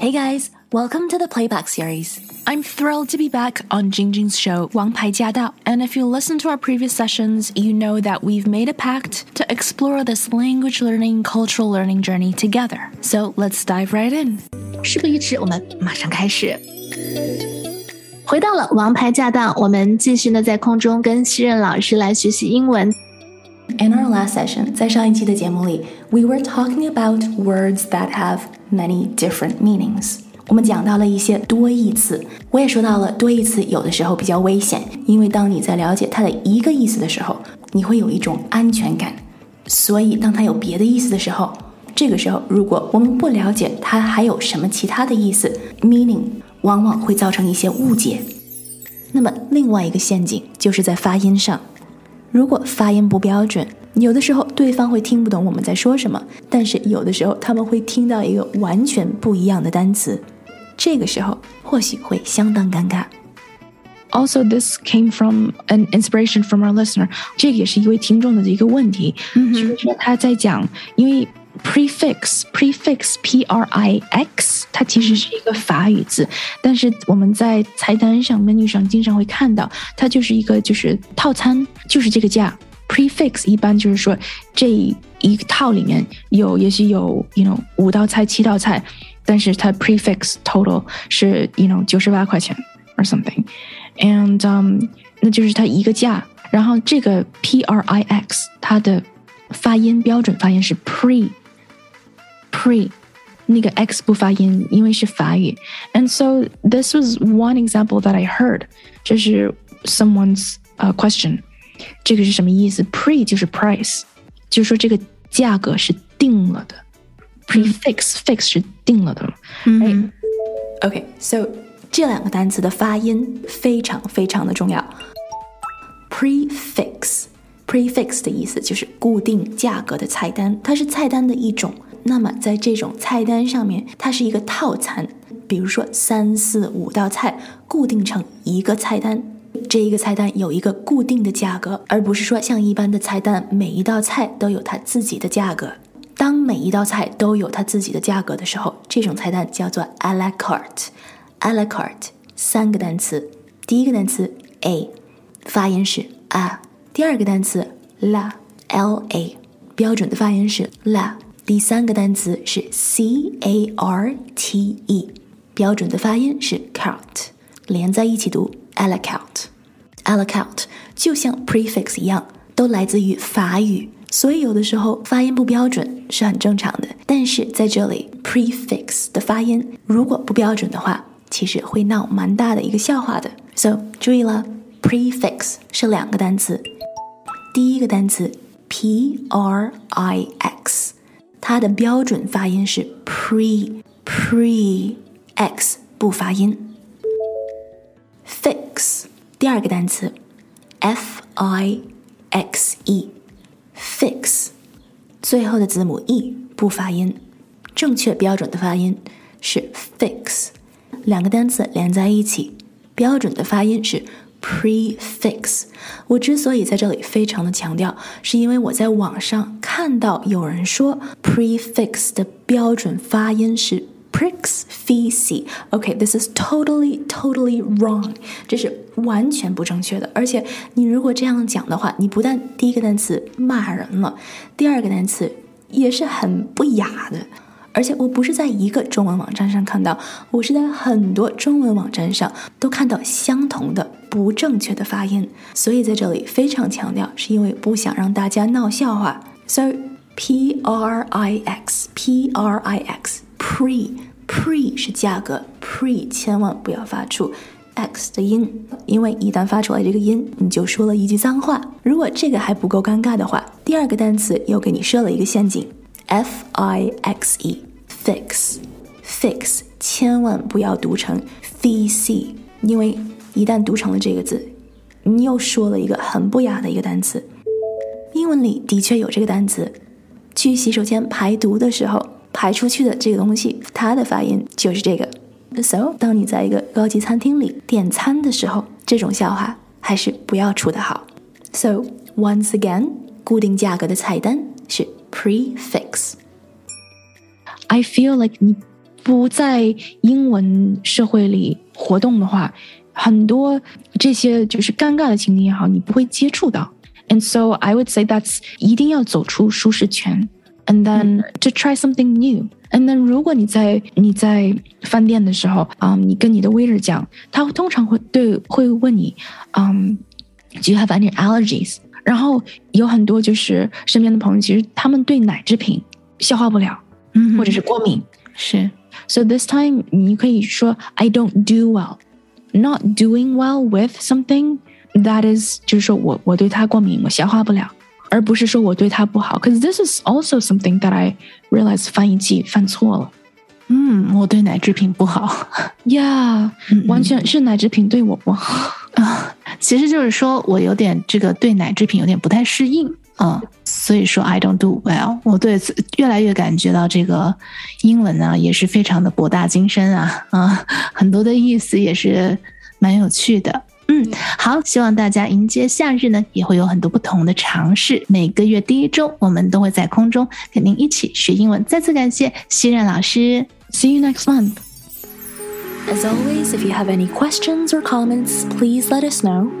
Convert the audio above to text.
Hey guys, welcome to the playback series. I'm thrilled to be back on Jingjing's show, Wang Pai Jia Dao. And if you listen to our previous sessions, you know that we've made a pact to explore this language learning, cultural learning journey together. So let's dive right in. 事不宜迟，我们马上开始。回到了王牌驾到，我们继续呢在空中跟西任老师来学习英文。In our last session，在上一期的节目里，we were talking about words that have many different meanings。我们讲到了一些多义词，我也说到了多义词有的时候比较危险，因为当你在了解它的一个意思的时候，你会有一种安全感。所以当它有别的意思的时候，这个时候如果我们不了解它还有什么其他的意思，meaning 往往会造成一些误解。那么另外一个陷阱就是在发音上。如果发音不标准，有的时候对方会听不懂我们在说什么，但是有的时候他们会听到一个完全不一样的单词，这个时候或许会相当尴尬。Also, this came from an inspiration from our listener。这个也是一位听众的一个问题，就是说他在讲，因为 prefix prefix p r i x，它其实是一个法语字，但是我们在菜单上 menu 上经常会看到，它就是一个就是套餐，就是这个价。prefix 一般就是说这一套里面有也许有 you know 五道菜七道菜，但是它 prefix total 是 you know 九十八块钱 or something，and um 那就是它一个价，然后这个 p r i x 它的发音标准发音是 pre。pre，那个 x 不发音，因为是法语。And so this was one example that I heard，这是 someone's 呃 question，这个是什么意思？pre 就是 price，就是说这个价格是定了的。prefix fix 是定了的。嗯，OK，so 这两个单词的发音非常非常的重要。prefix，prefix 的意思就是固定价格的菜单，它是菜单的一种。 那么在这种菜单上面，它是一个套餐，比如说三四五道菜固定成一个菜单，这一个菜单有一个固定的价格，而不是说像一般的菜单，每一道菜都有它自己的价格。当每一道菜都有它自己的价格的时候，这种菜单叫做 a la carte。a la carte 三个单词，第一个单词 a，发音是 a；第二个单词 la l a，标准的发音是 la。第三个单词是 c a r t e，标准的发音是 cart，连在一起读 a la carte。a la carte 就像 prefix 一样，都来自于法语，所以有的时候发音不标准是很正常的。但是在这里 prefix 的发音如果不标准的话，其实会闹蛮大的一个笑话的。So 注意了，prefix 是两个单词，第一个单词 p r i x。它的标准发音是 pre pre x 不发音。fix 第二个单词 f i x e fix 最后的字母 e 不发音，正确标准的发音是 fix。两个单词连在一起，标准的发音是。prefix，我之所以在这里非常的强调，是因为我在网上看到有人说 prefix 的标准发音是 prefix。OK，this is totally totally wrong，这是完全不正确的。而且你如果这样讲的话，你不但第一个单词骂人了，第二个单词也是很不雅的。而且我不是在一个中文网站上看到，我是在很多中文网站上都看到相同的不正确的发音，所以在这里非常强调，是因为不想让大家闹笑话。So P R I X P R I X pre pre 是价格，pre 千万不要发出 x 的音，因为一旦发出来这个音，你就说了一句脏话。如果这个还不够尴尬的话，第二个单词又给你设了一个陷阱。F I X E fix fix，千万不要读成 fix，因为一旦读成了这个字，你又说了一个很不雅的一个单词。英文里的确有这个单词，去洗手间排毒的时候排出去的这个东西，它的发音就是这个。So，当你在一个高级餐厅里点餐的时候，这种笑话还是不要出的好。So once again，固定价格的菜单是。prefix。I feel like 你 不在英文社会里活动的话，很多这些就是尴尬的情景也好，你不会接触到。And so I would say that's 一定要走出舒适圈，and then to try something new。And then 如果你在你在饭店的时候，啊、um,，你跟你的 waiter 讲，他通常会对会问你，嗯、um,，Do you have any allergies？然后有很多就是身边的朋友，其实他们对奶制品消化不了， 嗯，或者是过敏，是。So this time 你可以说 I don't do well, not doing well with something that is 就是说我我对它过敏，我消化不了，而不是说我对它不好。Because this is also something that I realized 翻译器犯错了。嗯，我对奶制品不好。Yeah，、嗯完全是奶制品对我不好。啊，其实就是说我有点这个对奶制品有点不太适应啊，所以说 I don't do well。我对此越来越感觉到这个英文呢也是非常的博大精深啊啊，很多的意思也是蛮有趣的。嗯，好，希望大家迎接夏日呢，也会有很多不同的尝试。每个月第一周，我们都会在空中跟您一起学英文。再次感谢西任老师。See you next month. As always, if you have any questions or comments, please let us know.